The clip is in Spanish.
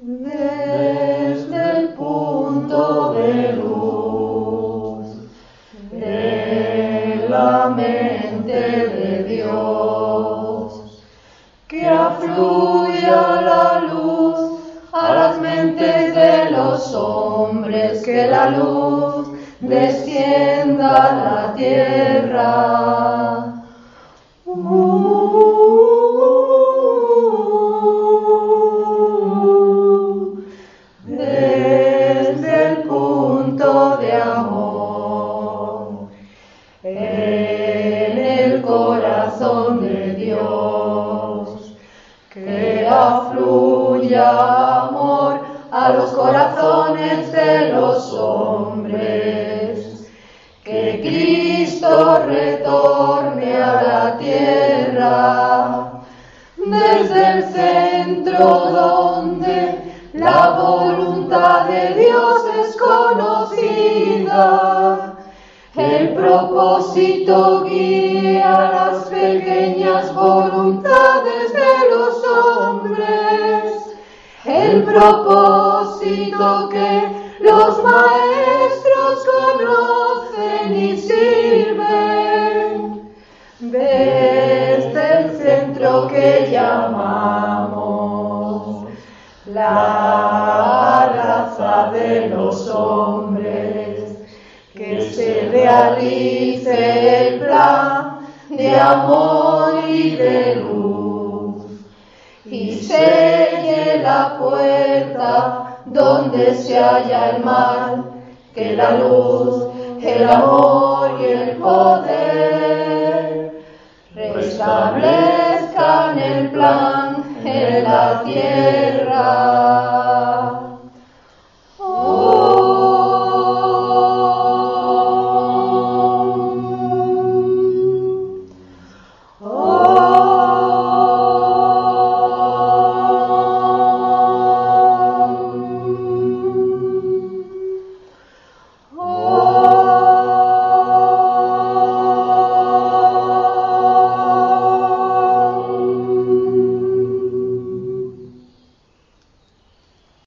Desde el punto de luz de la mente de Dios, que afluya la luz a las mentes de los hombres, que la luz descienda a la tierra. Amor a los corazones de los hombres que Cristo retorne a la tierra desde el centro donde la voluntad de Dios es conocida. El propósito guía las pequeñas voluntades propósito que los maestros conocen y sirven. Desde el centro que llamamos la raza de los hombres, que se realice el plan de amor y de luz, y selle la puerta donde se halla el mal, que la luz, el amor y el poder restablezcan el plan en la tierra.